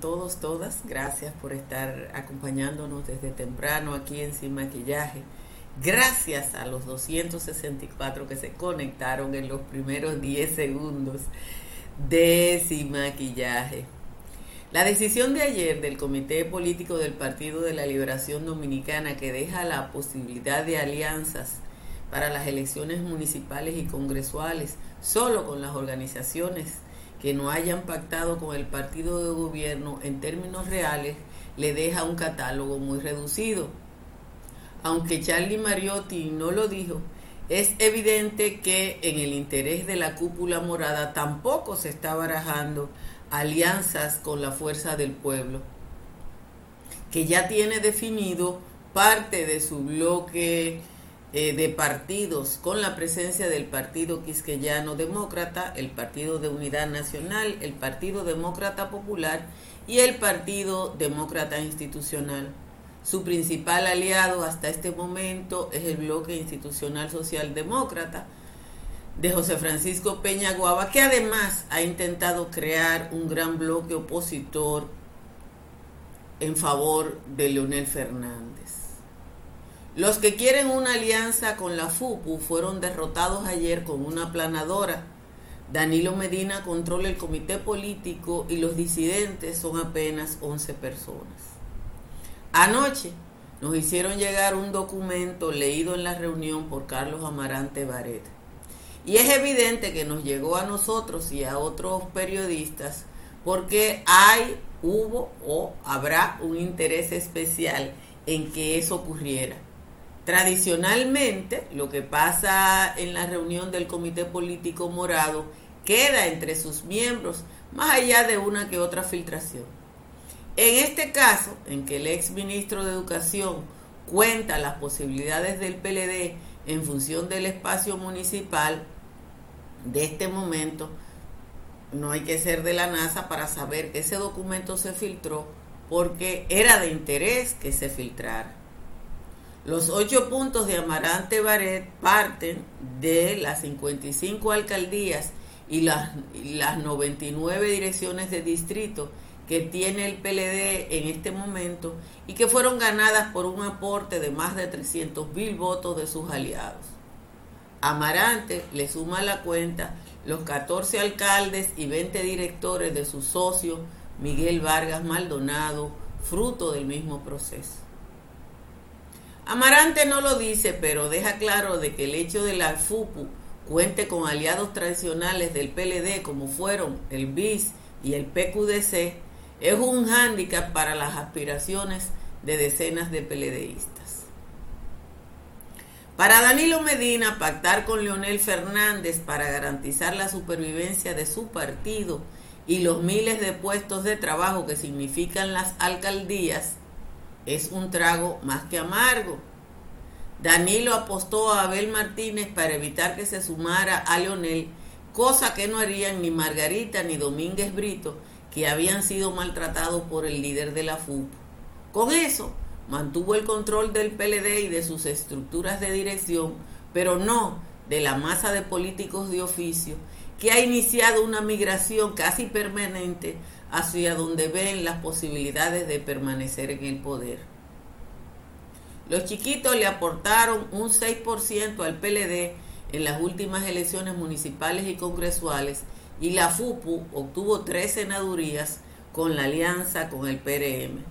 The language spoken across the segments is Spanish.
todos, todas? Gracias por estar acompañándonos desde temprano aquí en Sin Maquillaje. Gracias a los 264 que se conectaron en los primeros 10 segundos de Sin Maquillaje. La decisión de ayer del Comité Político del Partido de la Liberación Dominicana que deja la posibilidad de alianzas para las elecciones municipales y congresuales solo con las organizaciones que no hayan pactado con el partido de gobierno en términos reales le deja un catálogo muy reducido. Aunque Charlie Mariotti no lo dijo, es evidente que en el interés de la cúpula morada tampoco se está barajando alianzas con la fuerza del pueblo, que ya tiene definido parte de su bloque eh, de partidos con la presencia del Partido Quisqueyano Demócrata, el Partido de Unidad Nacional, el Partido Demócrata Popular y el Partido Demócrata Institucional. Su principal aliado hasta este momento es el bloque institucional socialdemócrata de José Francisco Peña Guava, que además ha intentado crear un gran bloque opositor en favor de Leonel Fernández. Los que quieren una alianza con la FUPU fueron derrotados ayer con una planadora. Danilo Medina controla el comité político y los disidentes son apenas 11 personas. Anoche nos hicieron llegar un documento leído en la reunión por Carlos Amarante Baret. Y es evidente que nos llegó a nosotros y a otros periodistas porque hay, hubo o habrá un interés especial en que eso ocurriera. Tradicionalmente, lo que pasa en la reunión del Comité Político Morado queda entre sus miembros, más allá de una que otra filtración. En este caso, en que el ex ministro de Educación cuenta las posibilidades del PLD en función del espacio municipal de este momento, no hay que ser de la NASA para saber que ese documento se filtró porque era de interés que se filtrara. Los ocho puntos de Amarante Baret parten de las 55 alcaldías y las, las 99 direcciones de distrito que tiene el PLD en este momento y que fueron ganadas por un aporte de más de 300 mil votos de sus aliados. Amarante le suma a la cuenta los 14 alcaldes y 20 directores de su socio Miguel Vargas Maldonado, fruto del mismo proceso. Amarante no lo dice, pero deja claro de que el hecho de la FUPU cuente con aliados tradicionales del PLD como fueron el BIS y el PQDC es un hándicap para las aspiraciones de decenas de PLDistas. Para Danilo Medina, pactar con Leonel Fernández para garantizar la supervivencia de su partido y los miles de puestos de trabajo que significan las alcaldías es un trago más que amargo. Danilo apostó a Abel Martínez para evitar que se sumara a Leonel, cosa que no harían ni Margarita ni Domínguez Brito, que habían sido maltratados por el líder de la FUP. Con eso, mantuvo el control del PLD y de sus estructuras de dirección, pero no de la masa de políticos de oficio, que ha iniciado una migración casi permanente hacia donde ven las posibilidades de permanecer en el poder. Los chiquitos le aportaron un 6% al PLD en las últimas elecciones municipales y congresuales y la FUPU obtuvo tres senadurías con la alianza con el PRM.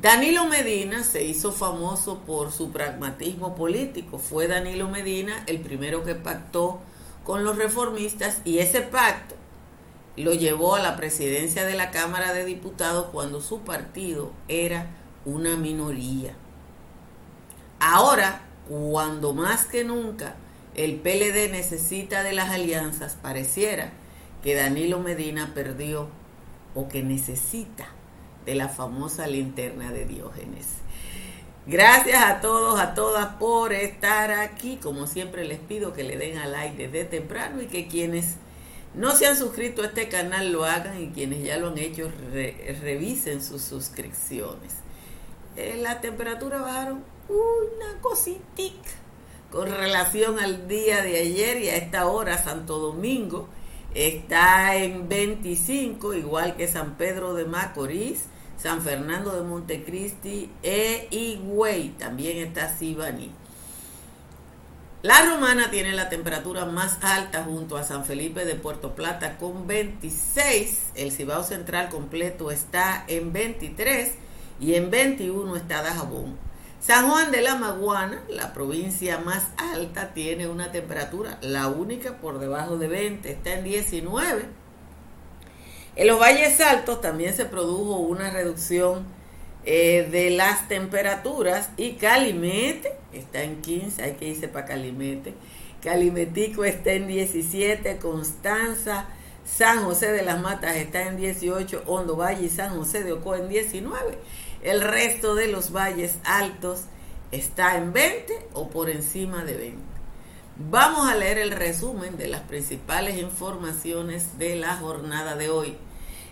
Danilo Medina se hizo famoso por su pragmatismo político. Fue Danilo Medina el primero que pactó con los reformistas y ese pacto lo llevó a la presidencia de la Cámara de Diputados cuando su partido era una minoría. Ahora, cuando más que nunca el PLD necesita de las alianzas, pareciera que Danilo Medina perdió o que necesita de la famosa linterna de Diógenes. Gracias a todos, a todas por estar aquí. Como siempre les pido que le den a like desde temprano y que quienes no se han suscrito a este canal, lo hagan y quienes ya lo han hecho, revisen sus suscripciones. Eh, la temperatura bajaron una cositica con relación al día de ayer y a esta hora, Santo Domingo está en 25, igual que San Pedro de Macorís, San Fernando de Montecristi e Higüey, también está Sibani. La Romana tiene la temperatura más alta junto a San Felipe de Puerto Plata con 26. El Cibao Central completo está en 23 y en 21 está Dajabón. San Juan de la Maguana, la provincia más alta, tiene una temperatura, la única por debajo de 20, está en 19. En los valles altos también se produjo una reducción eh, de las temperaturas y Calimete está en 15, hay que irse para Calimete. Calimetico está en 17, Constanza, San José de las Matas está en 18, Hondo Valle y San José de Ocoa en 19. El resto de los valles altos está en 20 o por encima de 20. Vamos a leer el resumen de las principales informaciones de la jornada de hoy.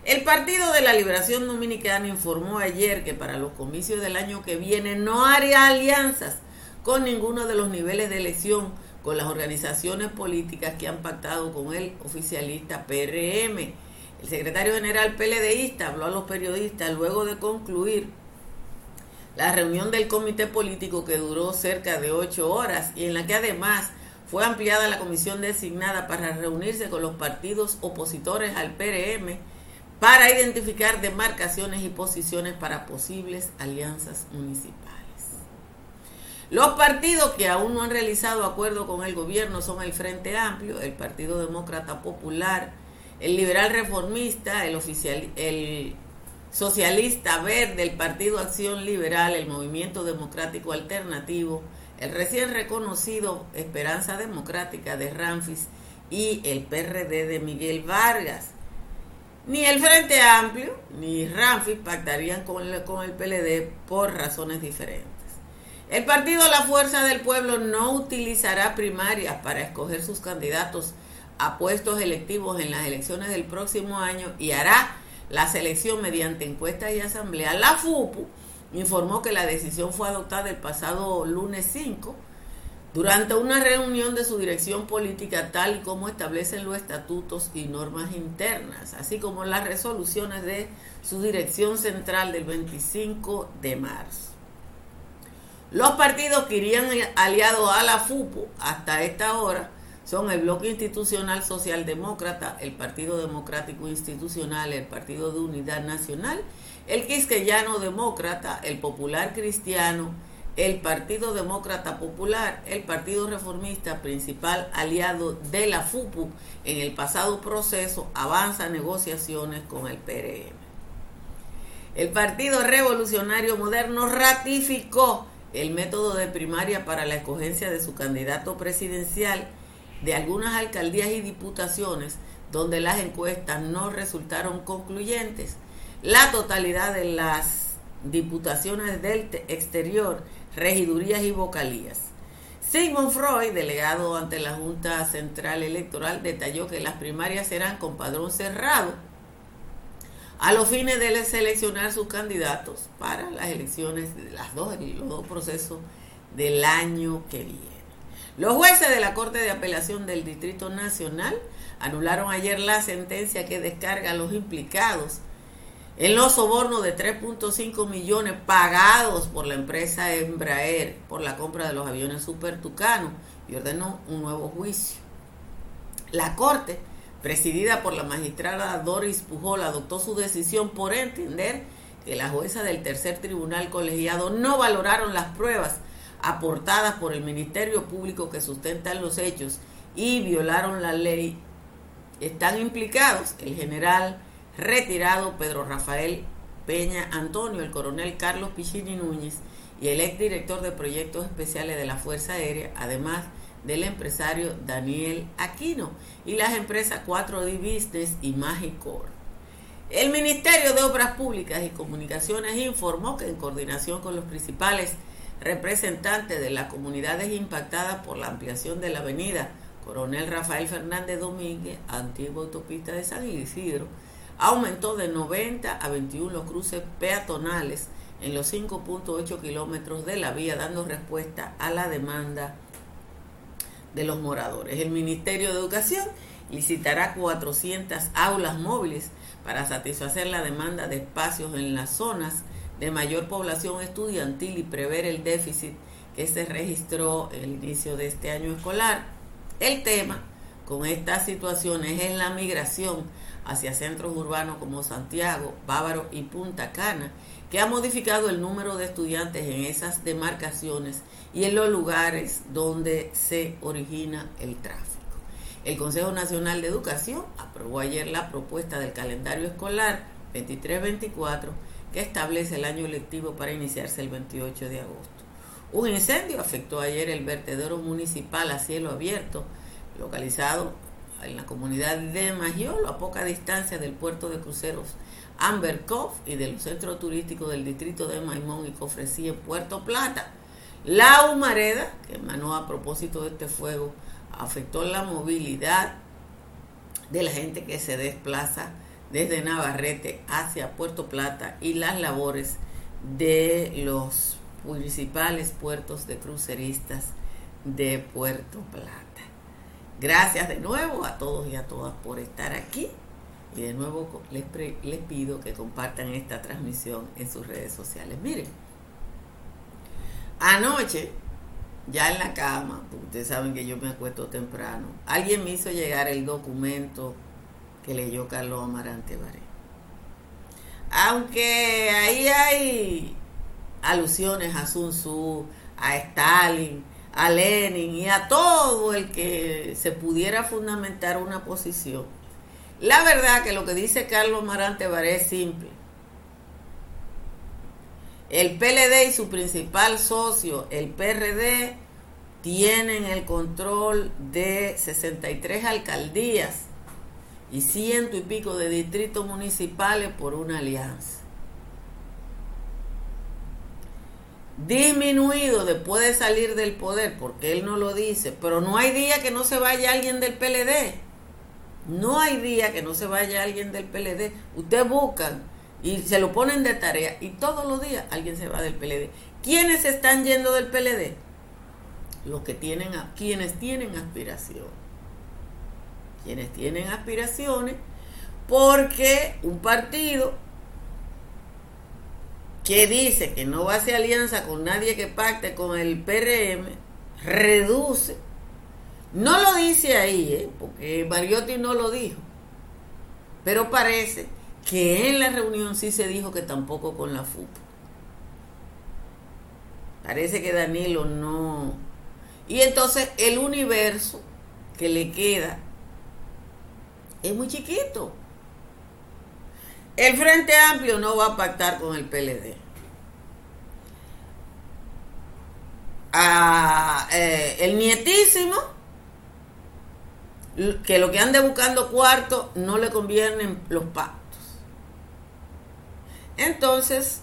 El Partido de la Liberación Dominicana informó ayer que para los comicios del año que viene no haría alianzas con ninguno de los niveles de elección con las organizaciones políticas que han pactado con el oficialista PRM. El secretario general PLDista habló a los periodistas luego de concluir la reunión del comité político que duró cerca de ocho horas y en la que además fue ampliada la comisión designada para reunirse con los partidos opositores al PRM para identificar demarcaciones y posiciones para posibles alianzas municipales. Los partidos que aún no han realizado acuerdo con el gobierno son el Frente Amplio, el Partido Demócrata Popular, el Liberal Reformista, el, oficial, el Socialista Verde, el Partido Acción Liberal, el Movimiento Democrático Alternativo, el recién reconocido Esperanza Democrática de Ramfis y el PRD de Miguel Vargas. Ni el Frente Amplio ni Ramfis pactarían con el, con el PLD por razones diferentes. El partido La Fuerza del Pueblo no utilizará primarias para escoger sus candidatos a puestos electivos en las elecciones del próximo año y hará la selección mediante encuestas y asamblea. La FUPU informó que la decisión fue adoptada el pasado lunes 5 durante una reunión de su dirección política tal y como establecen los estatutos y normas internas, así como las resoluciones de su dirección central del 25 de marzo. Los partidos que irían aliados a la FUPO hasta esta hora son el Bloque Institucional Socialdemócrata, el Partido Democrático Institucional, el Partido de Unidad Nacional, el Quisqueyano Demócrata, el Popular Cristiano, el Partido Demócrata Popular, el Partido Reformista, principal aliado de la FUPU en el pasado proceso, avanza negociaciones con el PRM. El Partido Revolucionario Moderno ratificó el método de primaria para la escogencia de su candidato presidencial de algunas alcaldías y diputaciones donde las encuestas no resultaron concluyentes. La totalidad de las diputaciones del exterior regidurías y vocalías. Sigmund Freud, delegado ante la Junta Central Electoral, detalló que las primarias serán con padrón cerrado a los fines de seleccionar sus candidatos para las elecciones las dos, los dos procesos del año que viene. Los jueces de la Corte de Apelación del Distrito Nacional anularon ayer la sentencia que descarga a los implicados en los sobornos de 3.5 millones pagados por la empresa Embraer por la compra de los aviones Super Tucano y ordenó un nuevo juicio. La Corte, presidida por la magistrada Doris Pujol, adoptó su decisión por entender que la jueza del tercer tribunal colegiado no valoraron las pruebas aportadas por el Ministerio Público que sustentan los hechos y violaron la ley. Están implicados el general retirado Pedro Rafael Peña Antonio, el coronel Carlos Pichini Núñez y el exdirector de proyectos especiales de la Fuerza Aérea, además del empresario Daniel Aquino y las empresas 4D Business y Magicor. El Ministerio de Obras Públicas y Comunicaciones informó que en coordinación con los principales representantes de las comunidades impactadas por la ampliación de la avenida Coronel Rafael Fernández Domínguez, antigua autopista de San Isidro, aumentó de 90 a 21 los cruces peatonales en los 5.8 kilómetros de la vía, dando respuesta a la demanda de los moradores. El Ministerio de Educación licitará 400 aulas móviles para satisfacer la demanda de espacios en las zonas de mayor población estudiantil y prever el déficit que se registró el inicio de este año escolar. El tema con estas situaciones es la migración hacia centros urbanos como Santiago, Bávaro y Punta Cana, que ha modificado el número de estudiantes en esas demarcaciones y en los lugares donde se origina el tráfico. El Consejo Nacional de Educación aprobó ayer la propuesta del calendario escolar 23-24 que establece el año lectivo para iniciarse el 28 de agosto. Un incendio afectó ayer el vertedero municipal a cielo abierto, localizado en la comunidad de Magiolo, a poca distancia del puerto de cruceros Amber Cove y del centro turístico del distrito de Maimón y Cofresí en Puerto Plata. La humareda, que emanó a propósito de este fuego, afectó la movilidad de la gente que se desplaza desde Navarrete hacia Puerto Plata y las labores de los principales puertos de cruceristas de Puerto Plata. Gracias de nuevo a todos y a todas por estar aquí y de nuevo les, pido que compartan esta transmisión en sus redes sociales. Miren, anoche ya en la cama, porque ustedes saben que yo me acuesto temprano, alguien me hizo llegar el documento que leyó Carlos Amarante Baré. Aunque ahí hay alusiones a Sun Tzu, a Stalin, a Lenin y a todo el que se pudiera fundamentar una posición. La verdad que lo que dice Carlos Amarante Baré es simple. El PLD y su principal socio, el PRD, tienen el control de 63 alcaldías y ciento y pico de distritos municipales por una alianza. Disminuido después de salir del poder, porque él no lo dice, pero no hay día que no se vaya alguien del PLD. No hay día que no se vaya alguien del PLD. Ustedes buscan y se lo ponen de tarea y todos los días alguien se va del PLD. ¿Quiénes están yendo del PLD? Los que tienen, quienes tienen aspiración. Quienes tienen aspiraciones porque un partido que dice que no va a hacer alianza con nadie que pacte con el PRM, reduce. No lo dice ahí, ¿eh? porque Mariotti no lo dijo, pero parece que en la reunión sí se dijo que tampoco con la FUP. Parece que Danilo no. Y entonces el universo que le queda es muy chiquito. El Frente Amplio no va a pactar con el PLD. Ah, eh, el nietísimo, que lo que ande buscando cuarto no le convienen los pactos. Entonces,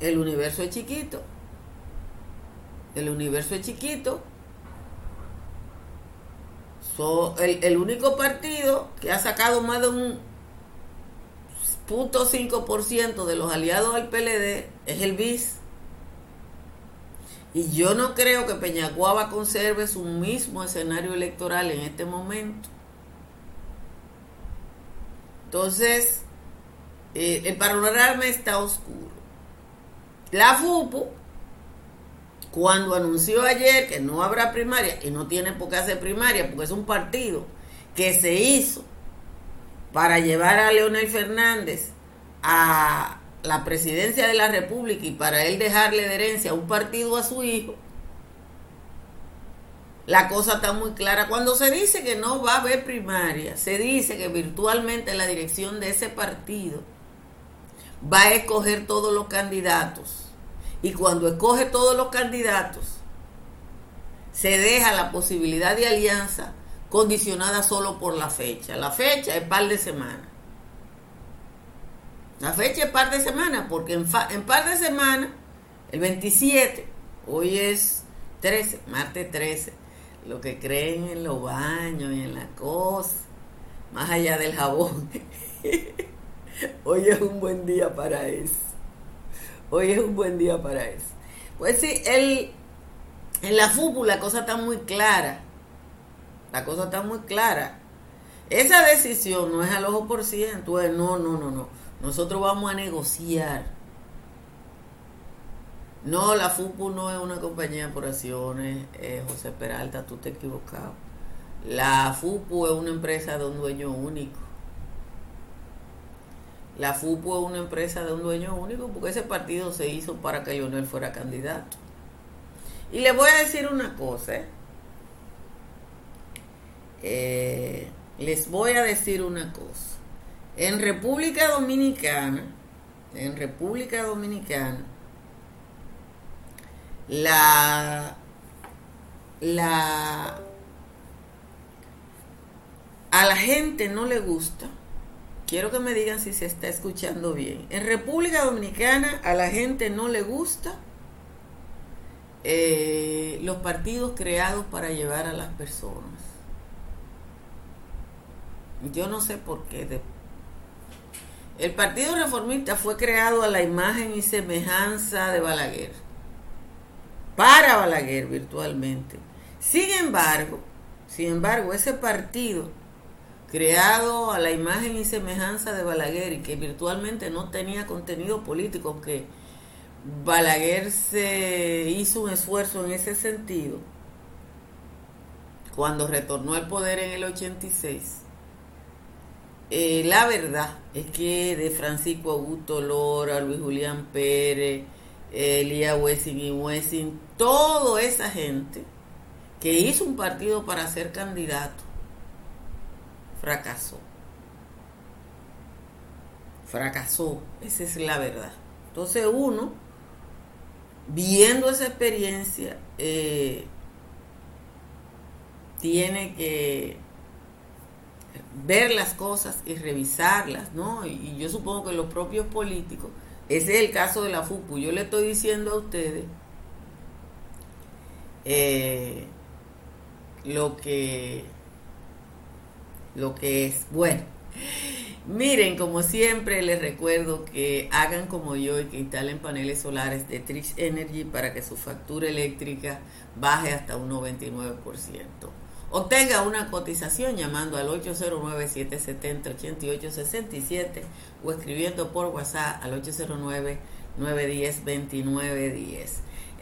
el universo es chiquito. El universo es chiquito. el, único partido que ha sacado más de un punto .5% de los aliados al PLD es el BIS. Y yo no creo que Peñaguaba conserve su mismo escenario electoral en este momento. Entonces, eh, el panorama está oscuro. La FUPU, cuando anunció ayer que no habrá primaria, y no tiene por qué hacer primaria, porque es un partido que se hizo para llevar a Leonel Fernández a la presidencia de la República y para él dejarle de herencia un partido a su hijo, la cosa está muy clara. Cuando se dice que no va a haber primaria, se dice que virtualmente la dirección de ese partido va a escoger todos los candidatos. Y cuando escoge todos los candidatos, se deja la posibilidad de alianza condicionada solo por la fecha. La fecha es par de semanas. La fecha es par de semanas, porque en, par de semanas, el 27, hoy es 13, martes 13, lo que creen en los baños y en la cosa, más allá del jabón. Hoy es un buen día para eso. Hoy es un buen día para eso. Pues sí, el, en la fútbol la cosa está muy clara. La cosa está muy clara. Esa decisión no es al ojo por ciento, no, no, no, no. Nosotros vamos a negociar. No, la FUPU no es una compañía por acciones, eh, José Peralta, tú te has equivocado. La FUPU es una empresa de un dueño único. La FUPU es una empresa de un dueño único porque ese partido se hizo para que Lionel fuera candidato. Y le voy a decir una cosa. ¿eh? Eh, les voy a decir una cosa. En República Dominicana, en República Dominicana, la, la, a la gente no le gusta, quiero que me digan si se está escuchando bien, en República Dominicana a la gente no le gusta eh, los partidos creados para llevar a las personas. Yo no sé por qué. El Partido Reformista fue creado a la imagen y semejanza de Balaguer. Para Balaguer virtualmente. Sin embargo, sin embargo, ese partido creado a la imagen y semejanza de Balaguer y que virtualmente no tenía contenido político, aunque Balaguer se hizo un esfuerzo en ese sentido cuando retornó al poder en el 86 eh, la verdad es que de Francisco Augusto Lora, Luis Julián Pérez, Elías Wessing y Wessing, toda esa gente que hizo un partido para ser candidato, fracasó. Fracasó, esa es la verdad. Entonces uno, viendo esa experiencia, eh, tiene que ver las cosas y revisarlas, ¿no? Y, yo supongo que los propios políticos, ese es el caso de la FUPU, yo le estoy diciendo a ustedes eh, lo que lo que es bueno. Miren, como siempre les recuerdo que hagan como yo y que instalen paneles solares de Trix Energy para que su factura eléctrica baje hasta un 99%. Obtenga una cotización llamando al 809-770-8867 o escribiendo por WhatsApp al 809-910-2910.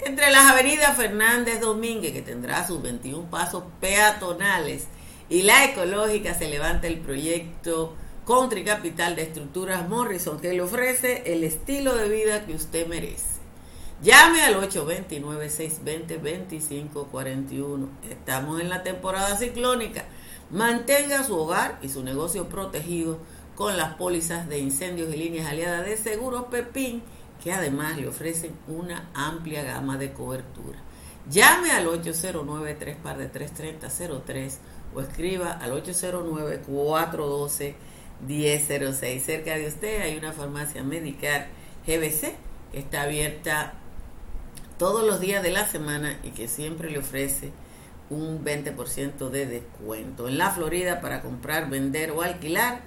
Entre las avenidas Fernández Domínguez, que tendrá sus 21 pasos peatonales, y la ecológica se levanta el proyecto Country Capital de Estructuras Morrison, que le ofrece el estilo de vida que usted merece. Llame al 829-620-2541. Estamos en la temporada ciclónica. Mantenga su hogar y su negocio protegido con las pólizas de incendios y líneas aliadas de Seguros Pepín, que además le ofrecen una amplia gama de cobertura. Llame al 809 3 33003 o escriba al 809-412-1006. Cerca de usted hay una farmacia medical GBC que está abierta todos los días de la semana y que siempre le ofrece un 20% de descuento. En la Florida para comprar, vender o alquilar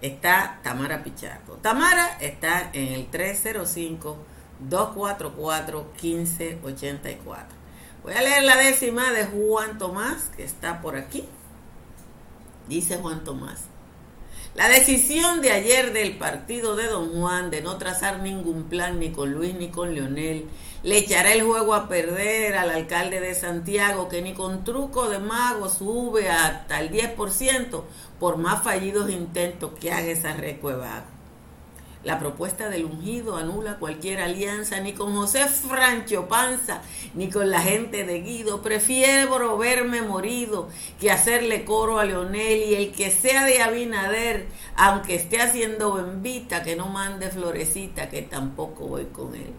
está Tamara Pichardo. Tamara está en el 305-244-1584. Voy a leer la décima de Juan Tomás, que está por aquí. Dice Juan Tomás. La decisión de ayer del partido de Don Juan de no trazar ningún plan ni con Luis ni con Leonel le echará el juego a perder al alcalde de Santiago que ni con truco de mago sube hasta el 10% por más fallidos intentos que haga esa recueva. La propuesta del ungido anula cualquier alianza, ni con José Francho Panza, ni con la gente de Guido. Prefiero verme morido que hacerle coro a Leonel y el que sea de Abinader, aunque esté haciendo bembita, que no mande florecita, que tampoco voy con él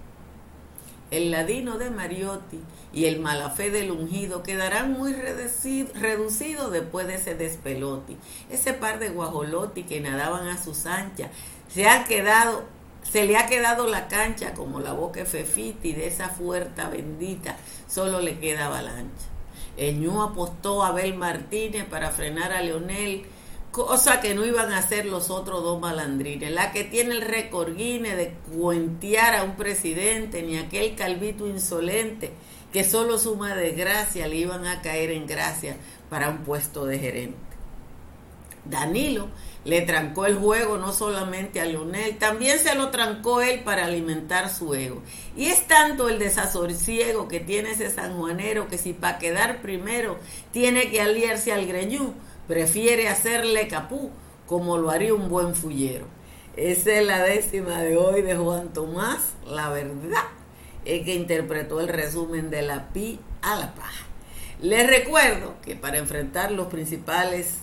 el ladino de Mariotti y el malafé del ungido quedarán muy reducidos después de ese despelote. Ese par de guajolotti que nadaban a sus anchas se quedado, se le ha quedado la cancha como la boca fefiti de esa fuerza bendita, solo le queda avalancha. El ñu apostó a Abel Martínez para frenar a Leonel cosa que no iban a hacer los otros dos malandrines. La que tiene el récord de cuentear a un presidente, ni aquel calvito insolente que solo suma desgracia le iban a caer en gracia para un puesto de gerente. Danilo le trancó el juego no solamente a Leonel, también se lo trancó él para alimentar su ego. Y es tanto el desasosiego que tiene ese sanjuanero que si para quedar primero tiene que aliarse al greñú, prefiere hacerle capú como lo haría un buen fullero. Esa es la décima de hoy de Juan Tomás, la verdad es que interpretó el resumen de la pi a la paja. Les recuerdo que para enfrentar los principales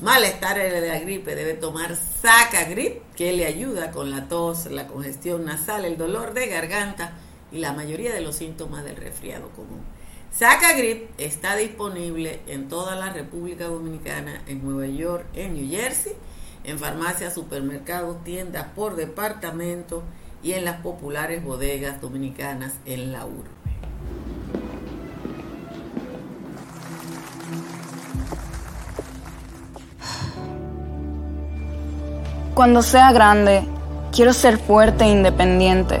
malestares de la gripe debe tomar Sacagrip, que le ayuda con la tos, la congestión nasal, el dolor de garganta y la mayoría de los síntomas del resfriado común. Sacagrip está disponible en toda la República Dominicana, en Nueva York, en New Jersey, en farmacias, supermercados, tiendas por departamento y en las populares bodegas dominicanas en la urbe. Cuando sea grande, quiero ser fuerte e independiente.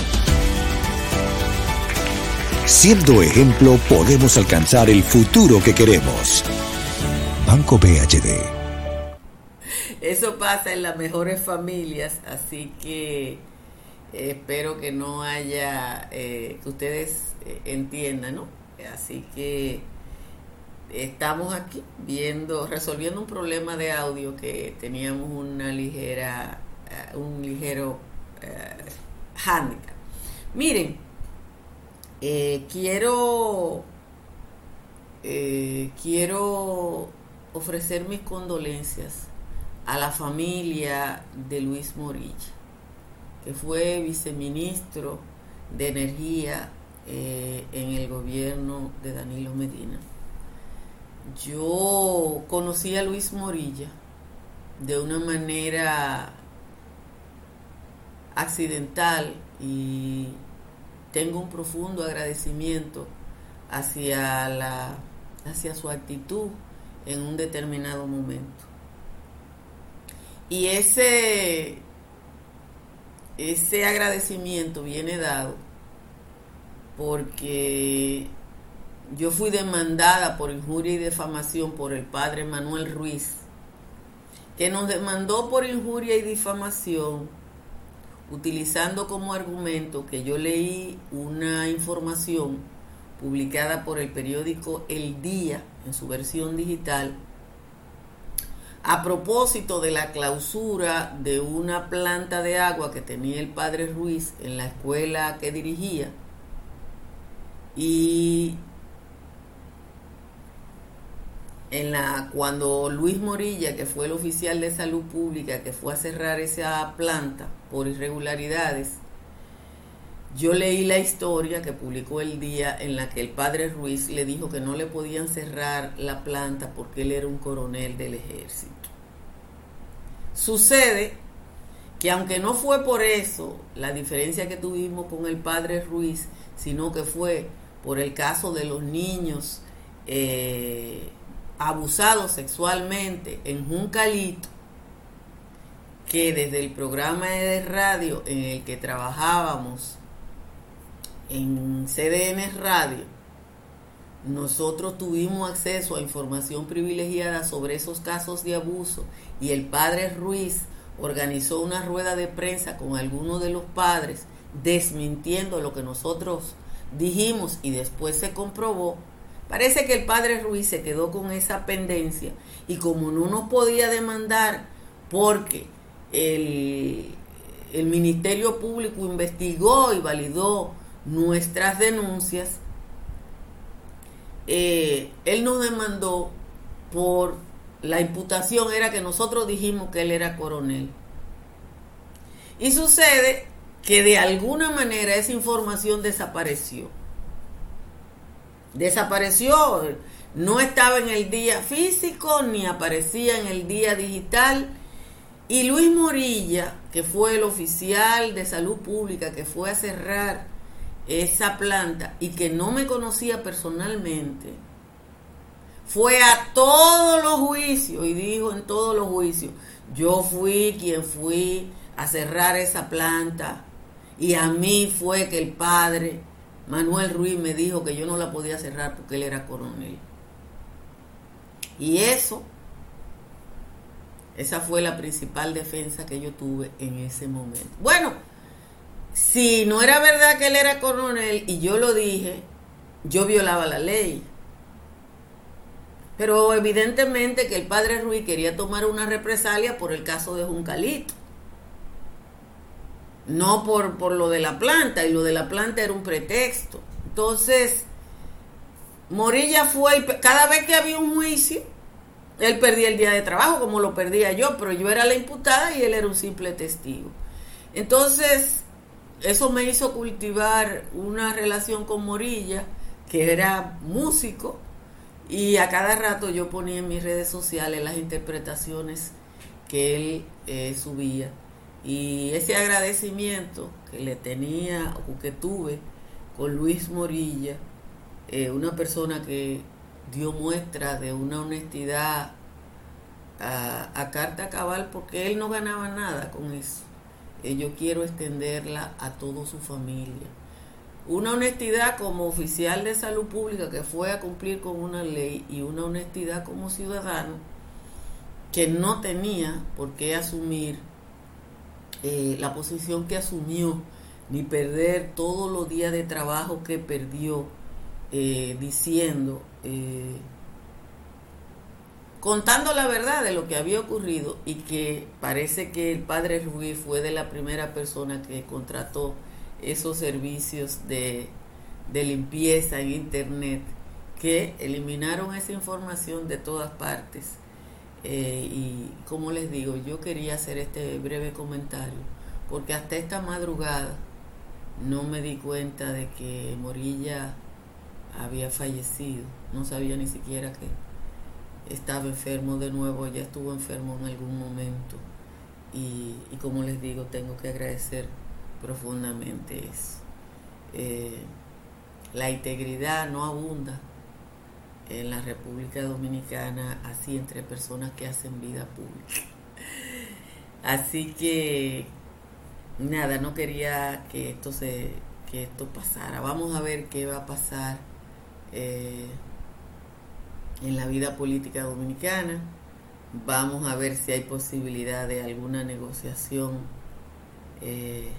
Siendo ejemplo, podemos alcanzar el futuro que queremos. Banco BHD. Eso pasa en las mejores familias, así que eh, espero que no haya, eh, que ustedes eh, entiendan, ¿no? Así que estamos aquí viendo, resolviendo un problema de audio que teníamos una ligera, un ligero handicap. Miren, quiero, quiero ofrecer mis condolencias a la familia de Luis Morilla, que fue viceministro de Energía eh, en el gobierno de Danilo Medina. Yo conocí a Luis Morilla de una manera accidental y tengo un profundo agradecimiento hacia la hacia su actitud en un determinado momento. Y ese, ese agradecimiento viene dado porque yo fui demandada por injuria y difamación por el padre Manuel Ruiz, que nos demandó por injuria y difamación utilizando como argumento que yo leí una información publicada por el periódico El Día en su versión digital a propósito de la clausura de una planta de agua que tenía el padre Ruiz en la escuela que dirigía y en la cuando Luis Morilla, que fue el oficial de salud pública que fue a cerrar esa planta por irregularidades, yo leí la historia que publicó el día en la que el padre Ruiz le dijo que no le podían cerrar la planta porque él era un coronel del ejército. Sucede que aunque no fue por eso la diferencia que tuvimos con el padre Ruiz, sino que fue por el caso de los niños eh, abusados sexualmente en Juncalito, que desde el programa de radio en el que trabajábamos en CDN Radio, nosotros tuvimos acceso a información privilegiada sobre esos casos de abuso y el padre Ruiz organizó una rueda de prensa con algunos de los padres desmintiendo lo que nosotros dijimos y después se comprobó, parece que el padre Ruiz se quedó con esa pendencia y como no nos podía demandar porque el, el Ministerio Público investigó y validó nuestras denuncias, eh, él nos demandó por la imputación era que nosotros dijimos que él era coronel. Y sucede que de alguna manera esa información desapareció. Desapareció, no estaba en el día físico ni aparecía en el día digital. Y Luis Morilla, que fue el oficial de salud pública que fue a cerrar esa planta y que no me conocía personalmente, fue a todos los juicios y dijo en todos los juicios, yo fui quien fui a cerrar esa planta y a mí fue que el padre Manuel Ruiz me dijo que yo no la podía cerrar porque él era coronel. Y eso, esa fue la principal defensa que yo tuve en ese momento. Bueno, si no era verdad que él era coronel y yo lo dije, yo violaba la ley. Pero evidentemente que el padre Ruiz quería tomar una represalia por el caso de Juncalito. No por, por lo de la planta, y lo de la planta era un pretexto. Entonces, Morilla fue, cada vez que había un juicio, él perdía el día de trabajo, como lo perdía yo, pero yo era la imputada y él era un simple testigo. Entonces, eso me hizo cultivar una relación con Morilla, que era músico, y a cada rato yo ponía en mis redes sociales las interpretaciones que él eh, subía. Y ese agradecimiento que le tenía o que tuve con Luis Morilla, eh, una persona que dio muestra de una honestidad a, carta cabal porque él no ganaba nada con eso. Eh, yo quiero extenderla a toda su familia. Una honestidad como oficial de salud pública que fue a cumplir con una ley y una honestidad como ciudadano que no tenía por qué asumir eh, la posición que asumió, ni perder todos los días de trabajo que perdió eh, diciendo, eh, contando la verdad de lo que había ocurrido y que parece que el padre Ruiz fue de la primera persona que contrató esos servicios de, de limpieza en internet que eliminaron esa información de todas partes eh, y como les digo, yo quería hacer este breve comentario, porque hasta esta madrugada no me di cuenta de que Morilla había fallecido, no sabía ni siquiera que estaba enfermo de nuevo, ya estuvo enfermo en algún momento. Y, como les digo, tengo que agradecer profundamente eso. Eh, la integridad no abunda en la República Dominicana, así entre personas que hacen vida pública. Así que nada, no quería que esto se que esto pasara. Vamos a ver qué va a pasar eh, en la vida política dominicana. Vamos a ver si hay posibilidad de alguna negociación eh,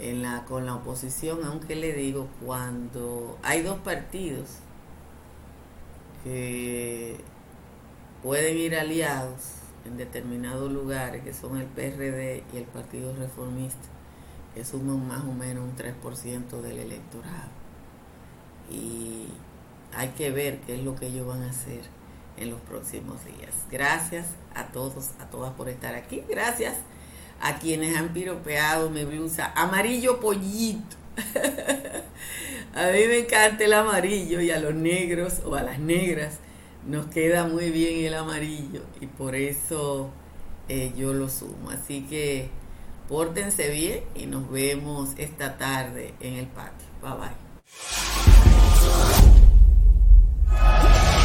en la, con la oposición, aunque le digo, cuando hay dos partidos que pueden ir aliados en determinados lugares, que son el PRD y el Partido Reformista, que suman más o menos un 3% del electorado. Y hay que ver qué es lo que ellos van a hacer en los próximos días. Gracias a todos, a todas por estar aquí. Gracias a quienes han piropeado mi blusa amarillo pollito. A mí me encanta el amarillo y a los negros o a las negras nos queda muy bien el amarillo y por eso eh, yo lo sumo. Así que pórtense bien y nos vemos esta tarde en el patio. Bye bye.